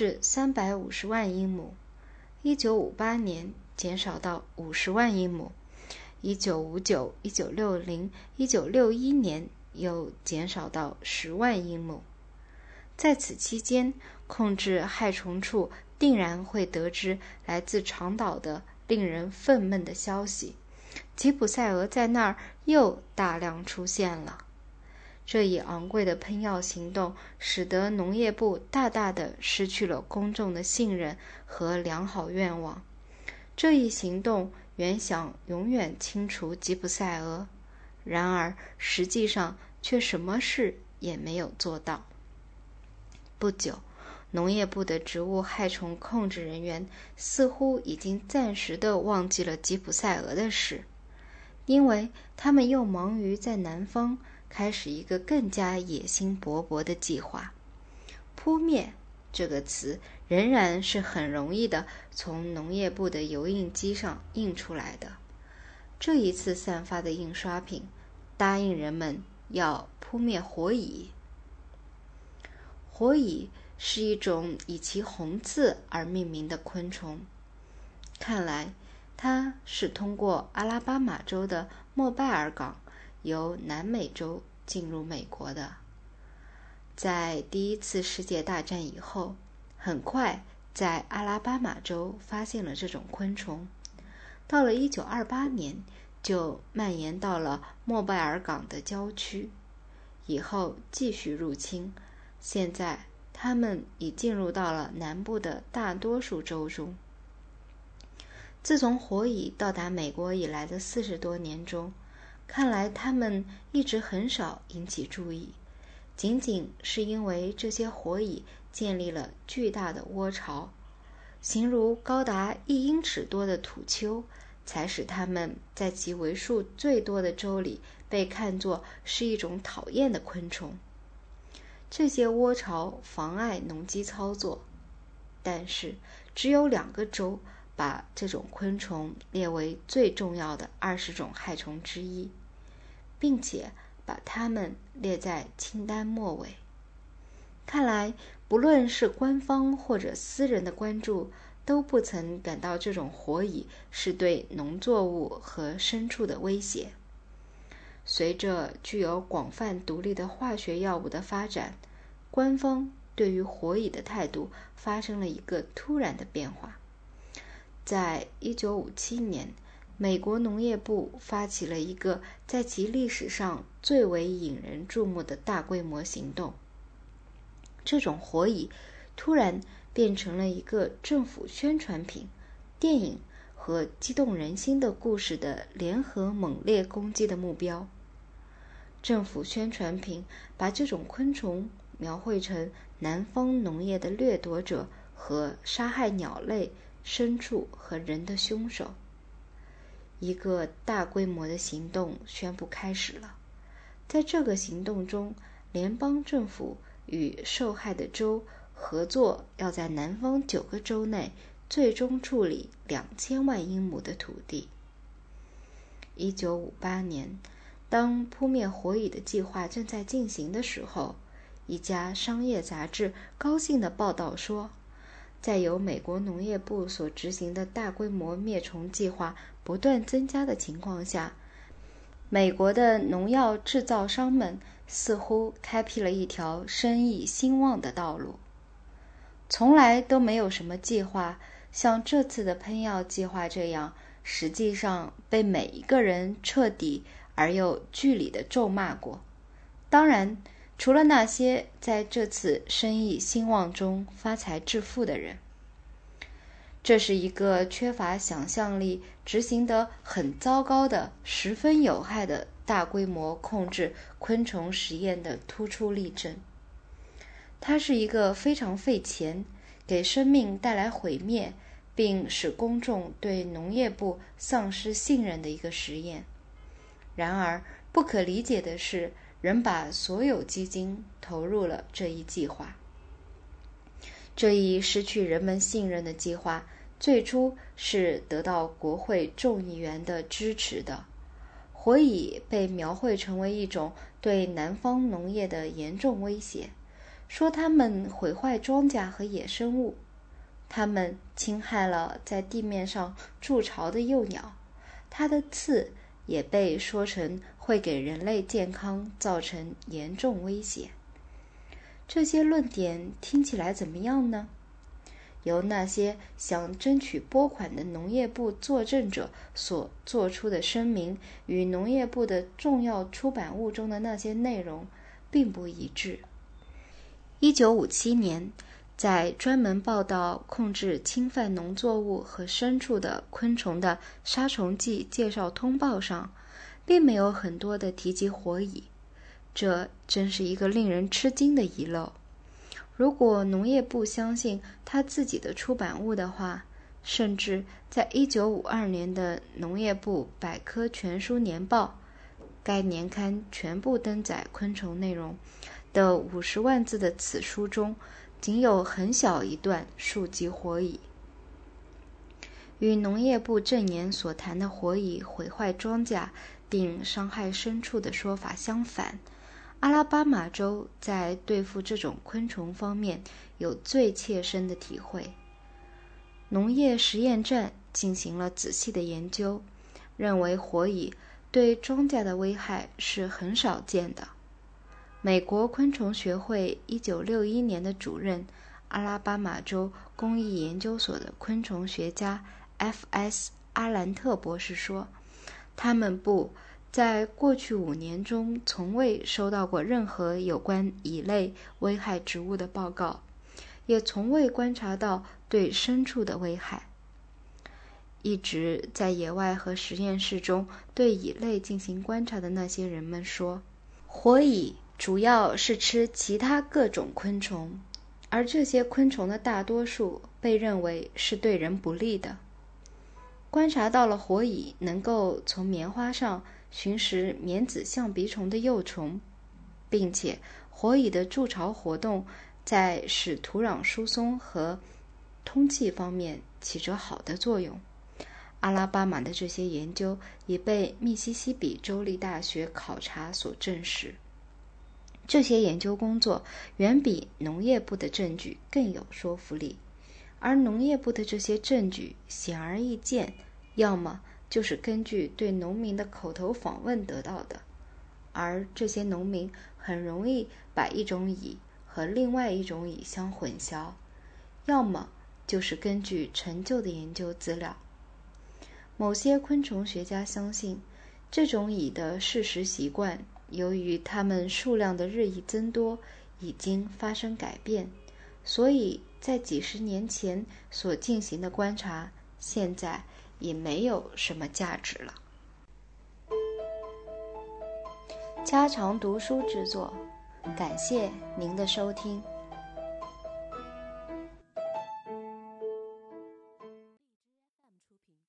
是三百五十万英亩，一九五八年减少到五十万英亩，一九五九、一九六零、一九六一年又减少到十万英亩。在此期间，控制害虫处定然会得知来自长岛的令人愤懑的消息：吉普赛俄在那儿又大量出现了。这一昂贵的喷药行动，使得农业部大大的失去了公众的信任和良好愿望。这一行动原想永远清除吉普赛蛾，然而实际上却什么事也没有做到。不久，农业部的植物害虫控制人员似乎已经暂时的忘记了吉普赛蛾的事，因为他们又忙于在南方开始一个更加野心勃勃的计划。扑灭这个词仍然是很容易的从农业部的油印机上印出来的。这一次散发的印刷品答应人们要扑灭火蚁。火蚁是一种以其红刺而命名的昆虫。看来，它是通过阿拉巴马州的莫拜尔港由南美洲进入美国的。在第一次世界大战以后，很快在阿拉巴马州发现了这种昆虫。到了1928年，就蔓延到了莫拜尔港的郊区，以后继续入侵。现在，它们已进入到了南部的大多数州中。自从火蚁到达美国以来的四十多年中，看来它们一直很少引起注意，仅仅是因为这些火蚁建立了巨大的窝巢，形如高达一英尺多的土丘，才使它们在其为数最多的州里被看作是一种讨厌的昆虫。这些窝巢妨碍农机操作，但是只有两个州把这种昆虫列为最重要的二十种害虫之一，并且把它们列在清单末尾。看来，不论是官方或者私人的关注，都不曾感到这种火蚁是对农作物和牲畜的威胁。随着具有广泛独立的化学药物的发展，官方对于火蚁的态度发生了一个突然的变化。在一九五七年，美国农业部发起了一个在其历史上最为引人注目的大规模行动。这种火蚁突然变成了一个政府宣传品、电影和激动人心的故事的联合猛烈攻击的目标。政府宣传品把这种昆虫描绘成南方农业的掠夺者和杀害鸟类、牲畜和人的凶手。一个大规模的行动宣布开始了。在这个行动中，联邦政府与受害的州合作，要在南方九个州内最终处理两千万英亩的土地。一九五八年。当扑灭火蚁的计划正在进行的时候，一家商业杂志高兴地报道说，在由美国农业部所执行的大规模灭虫计划不断增加的情况下，美国的农药制造商们似乎开辟了一条生意兴旺的道路。从来都没有什么计划像这次的喷药计划这样，实际上被每一个人彻底。而又据理的咒骂过，当然，除了那些在这次生意兴旺中发财致富的人。这是一个缺乏想象力、执行得很糟糕的、十分有害的大规模控制昆虫实验的突出例证。它是一个非常费钱、给生命带来毁灭，并使公众对农业部丧失信任的一个实验。然而，不可理解的是，仍把所有基金投入了这一计划。这一失去人们信任的计划，最初是得到国会众议员的支持的。火蚁被描绘成为一种对南方农业的严重威胁，说它们毁坏庄稼和野生物，它们侵害了在地面上筑巢的幼鸟，它的刺也被说成会给人类健康造成严重威胁。这些论点听起来怎么样呢？由那些想争取拨款的农业部作证者所做出的声明，与农业部的重要出版物中的那些内容并不一致。一九五七年，在专门报道控制侵犯农作物和牲畜的昆虫的杀虫剂介绍通报上，并没有很多的提及火蚁。这真是一个令人吃惊的遗漏。如果农业部相信他自己的出版物的话，甚至在一九五二年的《农业部百科全书年报》该年刊全部登载昆虫内容的五十万字的此书中，仅有很小一段述及火蚁。与农业部正言所谈的火蚁毁坏庄稼并伤害牲畜的说法相反。阿拉巴马州在对付这种昆虫方面有最切身的体会。农业实验站进行了仔细的研究，认为火蚁对庄稼的危害是很少见的。美国昆虫学会1961年的主任、阿拉巴马州工艺研究所的昆虫学家 F.S. 阿兰特博士说：“他们不。”在过去五年中，从未收到过任何有关蚁类危害植物的报告，也从未观察到对牲畜的危害。一直在野外和实验室中对蚁类进行观察的那些人们说，火蚁主要是吃其他各种昆虫，而这些昆虫的大多数被认为是对人不利的。观察到了火蚁能够从棉花上。寻食棉籽象鼻虫的幼虫，并且火蚁的筑巢活动在使土壤疏松和通气方面起着好的作用。阿拉巴马的这些研究已被密西西比州立大学考察所证实。这些研究工作远比农业部的证据更有说服力，而农业部的这些证据显而易见，要么。就是根据对农民的口头访问得到的，而这些农民很容易把一种蚁和另外一种蚁相混淆，要么就是根据陈旧的研究资料。某些昆虫学家相信，这种蚁的适食习惯由于它们数量的日益增多已经发生改变，所以在几十年前所进行的观察，现在。也没有什么价值了。家常读书之作，感谢您的收听。